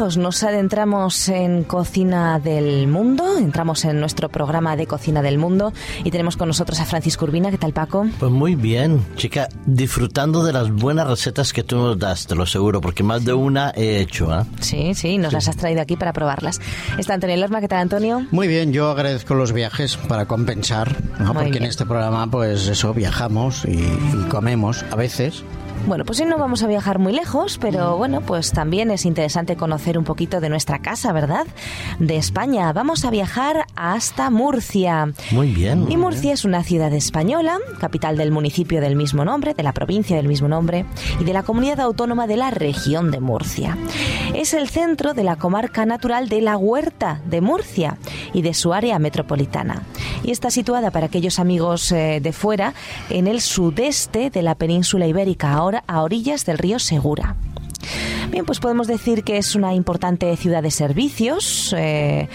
amigos, nos adentramos en Cocina del Mundo, entramos en nuestro programa de Cocina del Mundo y tenemos con nosotros a Francisco Urbina. ¿Qué tal, Paco? Pues muy bien, chica, disfrutando de las buenas recetas que tú nos das, te lo aseguro, porque más de una he hecho. ¿eh? Sí, sí, nos las has traído aquí para probarlas. Está Antonio Lerma, ¿qué tal, Antonio? Muy bien, yo agradezco los viajes para compensar, ¿no? porque en este programa, pues eso, viajamos y, y comemos a veces bueno, pues hoy no vamos a viajar muy lejos, pero bueno, pues también es interesante conocer un poquito de nuestra casa, ¿verdad? De España. Vamos a viajar hasta Murcia. Muy bien. Y Murcia es una ciudad española, capital del municipio del mismo nombre, de la provincia del mismo nombre y de la comunidad autónoma de la región de Murcia. Es el centro de la comarca natural de la Huerta de Murcia y de su área metropolitana. Y está situada para aquellos amigos eh, de fuera en el sudeste de la península ibérica, ahora a orillas del río Segura. Bien, pues podemos decir que es una importante ciudad de servicios, eh,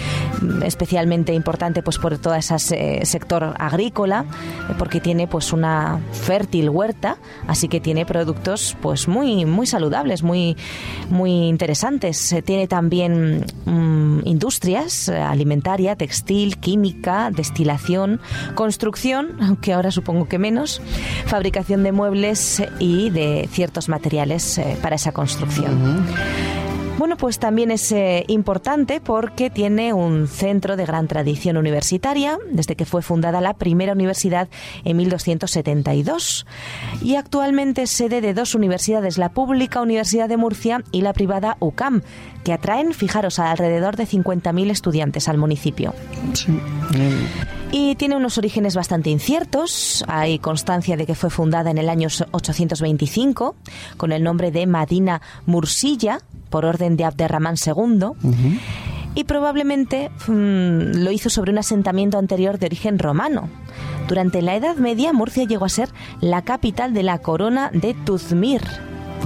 especialmente importante pues por todo ese sector agrícola, eh, porque tiene pues una fértil huerta, así que tiene productos pues muy muy saludables, muy muy interesantes. tiene también mm, industrias eh, alimentaria, textil, química, destilación, construcción, aunque ahora supongo que menos, fabricación de muebles y de ciertos materiales para esa construcción. Mm-hmm. Bueno, pues también es eh, importante porque tiene un centro de gran tradición universitaria, desde que fue fundada la primera universidad en 1272. Y actualmente es sede de dos universidades, la pública Universidad de Murcia y la privada UCAM, que atraen, fijaros, a alrededor de 50.000 estudiantes al municipio. Y tiene unos orígenes bastante inciertos. Hay constancia de que fue fundada en el año 825 con el nombre de Madina Mursilla por orden de Abderramán II. Y probablemente mm, lo hizo sobre un asentamiento anterior de origen romano. Durante la Edad Media, Murcia llegó a ser la capital de la corona de Tuzmir,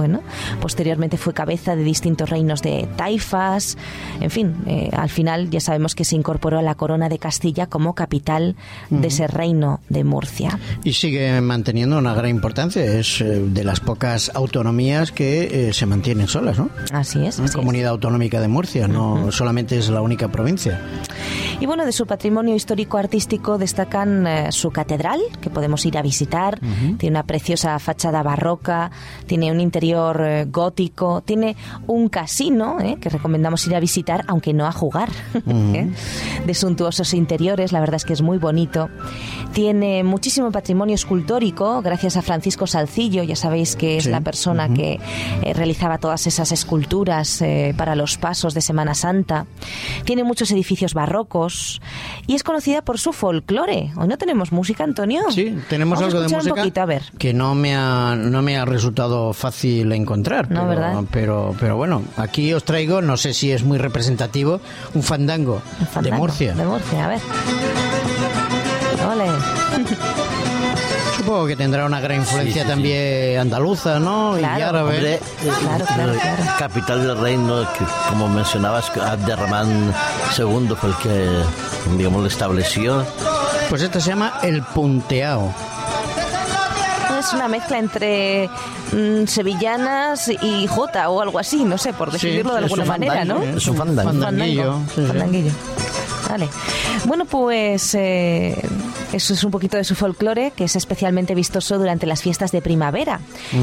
bueno, posteriormente fue cabeza de distintos reinos de taifas, en fin, eh, al final ya sabemos que se incorporó a la corona de Castilla como capital de ese reino de Murcia. Y sigue manteniendo una gran importancia, es eh, de las pocas autonomías que eh, se mantienen solas, ¿no? Así es. La comunidad autonómica de Murcia, no solamente es la única provincia. Y bueno, de su patrimonio histórico-artístico destacan su catedral, que podemos ir a visitar, tiene una preciosa fachada barroca, tiene un interior eh, gótico, tiene un casino eh, que recomendamos ir a visitar, aunque no a jugar, ¿eh? de suntuosos interiores, la verdad es que es muy bonito. Tiene muchísimo patrimonio escultórico, gracias a Francisco Salcillo, ya sabéis que es la persona que realizaba todas esas esculturas para los pasos de Semana Santa. Tiene muchos edificios barrocos y es conocida por su folclore. Hoy no tenemos música, Antonio. Sí, tenemos algo de música ver. que no me ha, no me ha resultado fácil encontrar. No, pero, ¿verdad? Pero, pero bueno, aquí os traigo, no sé si es muy representativo, un fandango, de Murcia. De Murcia, a ver. Ole. Supongo que tendrá una gran influencia también andaluza, ¿no? Claro. Y árabe. Hombre, Claro, claro, claro. capital del reino, que como mencionabas, Abderramán II fue el que, digamos, lo estableció. Pues esta se llama el punteao. Es una mezcla entre mm, sevillanas y jota o algo así, no sé, por decidirlo de alguna un manera, ¿no? Es un fandango. Fandanguillo. Fandango. sí, sí. Fandanguillo. Vale. Bueno, pues eh, eso es un poquito de su folclore, que es especialmente vistoso durante las fiestas de primavera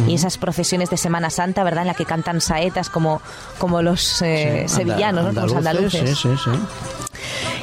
y esas procesiones de Semana Santa, ¿verdad? En la que cantan saetas como, como los eh, Sí, sevillanos, ¿no? Como los andaluces, andaluces. Sí, sí, sí.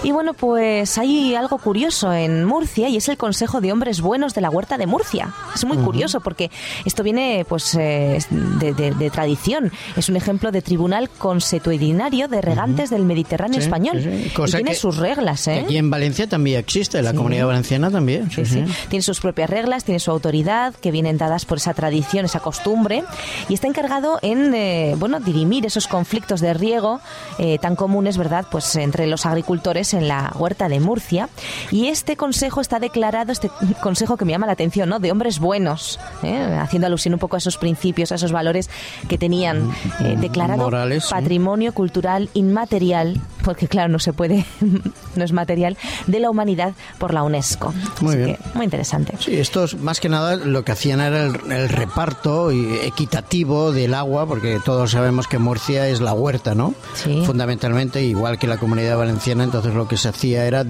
Y bueno, pues hay algo curioso en Murcia y es el Consejo de Hombres Buenos de la Huerta de Murcia. Es muy curioso porque esto viene pues eh, de, de- de tradición. Es un ejemplo de tribunal consuetudinario de regantes del Mediterráneo Sí, español. sí, sí. Y tiene que- sus reglas, ¿eh? Aquí en Valencia también existe, en la comunidad valenciana también. Sí, sí. Tiene sus propias reglas, tiene su autoridad, que vienen dadas por esa tradición, esa costumbre, y está encargado en, eh, bueno, dirimir esos conflictos de riego eh, tan comunes, ¿verdad?, pues entre los agricultores en la huerta de Murcia y este consejo está declarado, este consejo que me llama la atención, ¿no? De hombres buenos, ¿eh? haciendo alusión un poco a esos principios, a esos valores que tenían eh, declarado patrimonio cultural inmaterial, porque claro, no se puede, no es material, de la humanidad por la UNESCO. Muy bien. muy interesante. Sí, estos más que nada lo que hacían era el, reparto equitativo del agua, porque todos sabemos que Murcia es la huerta, ¿no? Sí. Fundamentalmente, igual que la comunidad valenciana, entonces lo que se hacía era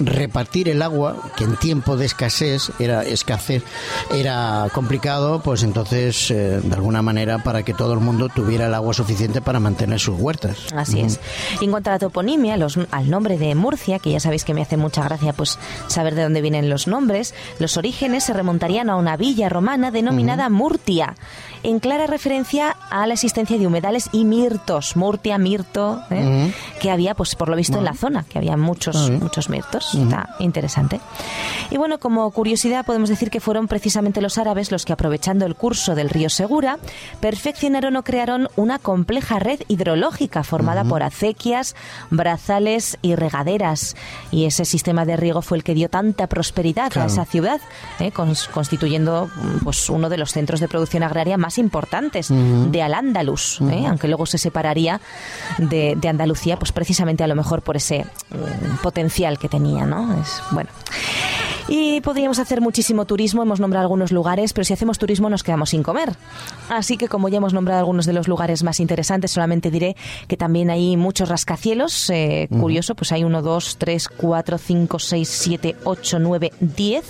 repartir el agua, que en tiempo de escasez era escasez, era complicado, pues entonces eh, de alguna manera para que todo el mundo tuviera el agua suficiente para mantener sus huertas. Así es. Y en cuanto a la toponimia, los, al nombre de Murcia, que ya sabéis que me hace mucha gracia pues saber de dónde vienen los nombres, los orígenes se remontarían a una villa romana denominada Murtia en clara referencia a la existencia de humedales y mirtos, Murtia, mirto, ¿eh? que había, pues por lo visto, en la zona, que había muchos, muchos mirtos. Está interesante. Y bueno, como curiosidad, podemos decir que fueron precisamente los árabes los que, aprovechando el curso del río Segura, perfeccionaron o crearon una compleja red hidrológica formada por acequias, brazales y regaderas. Y ese sistema de riego fue el que dio tanta prosperidad a esa ciudad, ¿eh? constituyendo pues, uno de los centros de producción agraria más más importantes de Al-Ándalus, ¿eh? aunque luego se separaría de, de, Andalucía, pues precisamente a lo mejor por ese mm, potencial que tenía, ¿no? Es, bueno. Y podríamos hacer muchísimo turismo, hemos nombrado algunos lugares, pero si hacemos turismo nos quedamos sin comer. Así que como ya hemos nombrado algunos de los lugares más interesantes, solamente diré que también hay muchos rascacielos. Eh, curioso, pues hay uno, dos, tres, cuatro, cinco, seis, siete, ocho, nueve, diez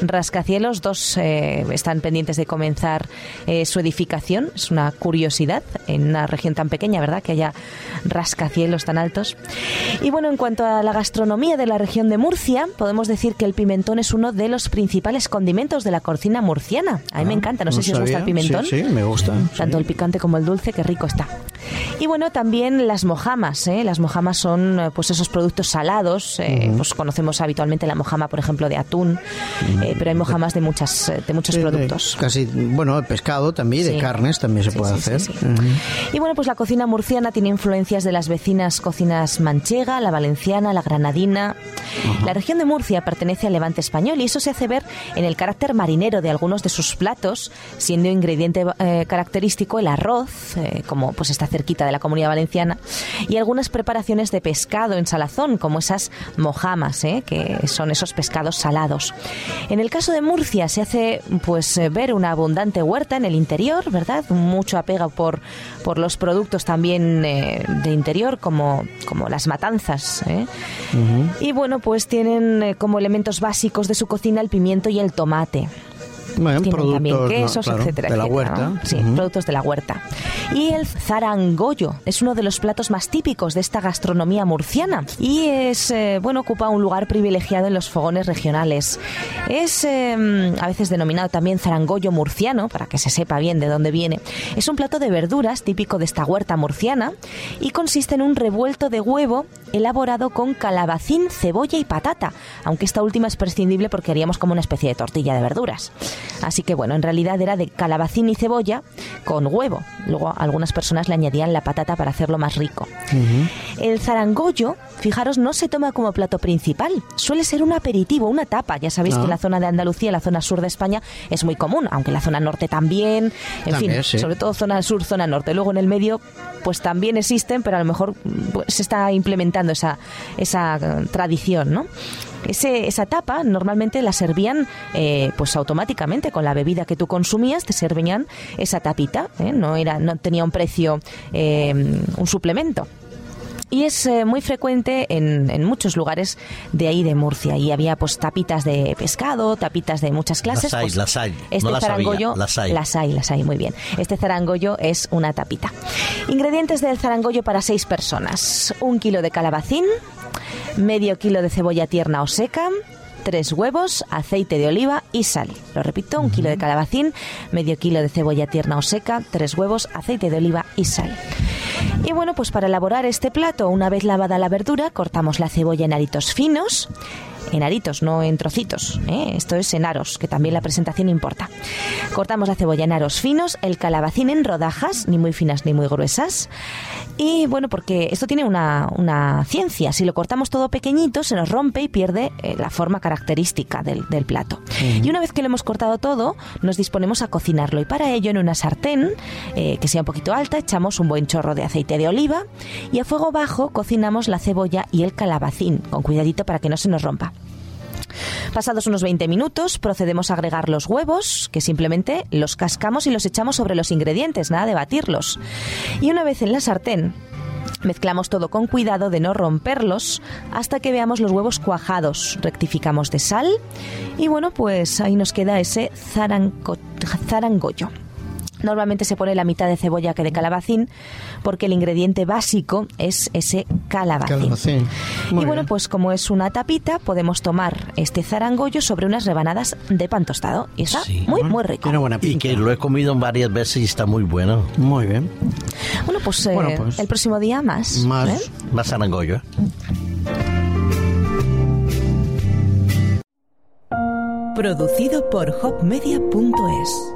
rascacielos. Dos eh, están pendientes de comenzar eh, su edificación. Es una curiosidad en una región tan pequeña, ¿verdad? Que haya rascacielos tan altos. Y bueno, en cuanto a la gastronomía de la región de Murcia, podemos decir que el pimentón es uno de los principales condimentos de la cocina murciana. A mí me ah, encanta, no, sé si os gusta el pimentón. Sí, me gusta. Tanto el picante como el dulce, qué rico está. Y bueno, también las mojamas. ¿eh? Las mojamas son eh, pues esos productos salados. Eh, pues conocemos habitualmente la mojama, por ejemplo, de atún, pero hay mojamas de muchas de muchos productos. casi, bueno, el pescado también, de carnes también se puede hacer. Y bueno, pues la cocina murciana tiene influencias de las vecinas cocinas manchega, la valenciana, la granadina. La región de Murcia pertenece al Levante español y eso se hace ver en el carácter marinero de algunos de sus platos, siendo ingrediente eh, característico el arroz, eh, como pues está cerquita de la comunidad valenciana, y algunas preparaciones de pescado en salazón, como esas mojamas, eh, que son esos pescados salados. En el caso de Murcia se hace pues ver una abundante huerta en el interior, ¿verdad? Mucho apego por, por los productos también de interior, como, como las matanzas. Y bueno, pues tienen como elementos básicos de su cocina el pimiento y el tomate. Bueno, productos, también quesos, etcétera, de la huerta. Sí, productos de la huerta. Y el zarangollo es uno de los platos más típicos de esta gastronomía murciana y es, eh, bueno, ocupa un lugar privilegiado en los fogones regionales. Es em, a veces denominado también zarangollo murciano, para que se sepa bien de dónde viene. Es un plato de verduras típico de esta huerta murciana y consiste en un revuelto de huevo elaborado con calabacín, cebolla y patata, aunque esta última es prescindible porque haríamos como una especie de tortilla de verduras. Así que bueno, en realidad era de calabacín y cebolla con huevo. Luego algunas personas le añadían la patata para hacerlo más rico. El zarangollo, fijaros, no se toma como plato principal. Suele ser un aperitivo, una tapa. Ya sabéis que en la ah. zona de Andalucía, la zona sur de España, es muy común, aunque en la zona norte también. En fin, sobre todo zona sur, zona norte. Luego en el medio, pues también existen, pero a lo mejor pues, se está implementando esa, esa eh, tradición, ¿no? Ese, esa tapa normalmente la servían eh, pues automáticamente con la bebida que tú consumías, te servían esa tapita, ¿eh? no, era, no tenía un precio, eh, un suplemento y es muy frecuente en, en, muchos lugares de ahí de Murcia. Y había pues tapitas de pescado, tapitas de muchas clases. Las hay, pues, las hay. Este no zarangollo, las hay. Las hay, las hay, muy bien. Este zarangollo es una tapita. Ingredientes del zarangollo para seis personas. Un kilo de calabacín, medio kilo de cebolla tierna o seca, tres huevos, aceite de oliva y sal. Lo repito, un kilo de calabacín, medio kilo de cebolla tierna o seca, tres huevos, aceite de oliva y sal. Y bueno, pues para elaborar este plato, una vez lavada la verdura, cortamos la cebolla en aritos finos en aritos, no en trocitos. ¿eh? Esto es en aros, que también la presentación importa. Cortamos la cebolla en aros finos, el calabacín en rodajas, ni muy finas ni muy gruesas. Y bueno, porque esto tiene una, una ciencia. Si lo cortamos todo pequeñito, se nos rompe y pierde eh, la forma característica del, del plato. Y una vez que lo hemos cortado todo, nos disponemos a cocinarlo. Y para ello, en una sartén eh, que sea un poquito alta, echamos un buen chorro de aceite de oliva y a fuego bajo cocinamos la cebolla y el calabacín, con cuidadito para que no se nos rompa. Pasados unos 20 minutos, procedemos a agregar los huevos, que simplemente los cascamos y los echamos sobre los ingredientes, nada de batirlos. Y una vez en la sartén, Mezclamos todo con cuidado de no romperlos hasta que veamos los huevos cuajados. Rectificamos de sal y bueno, pues ahí nos queda ese zarangollo. Normalmente se pone la mitad de cebolla que de calabacín porque el ingrediente básico es ese calabacín. Y bueno, bien. pues como es una tapita, podemos tomar este zarangollo sobre unas rebanadas de pan tostado. Y está Sí. muy, muy rico. Tiene buena Y que lo he comido varias veces y está muy bueno. Muy bien. Bueno, pues, eh, Bueno, pues, el próximo día más. Más. ¿eh? Más arangollo. ¿eh? Producido por hopmedia.es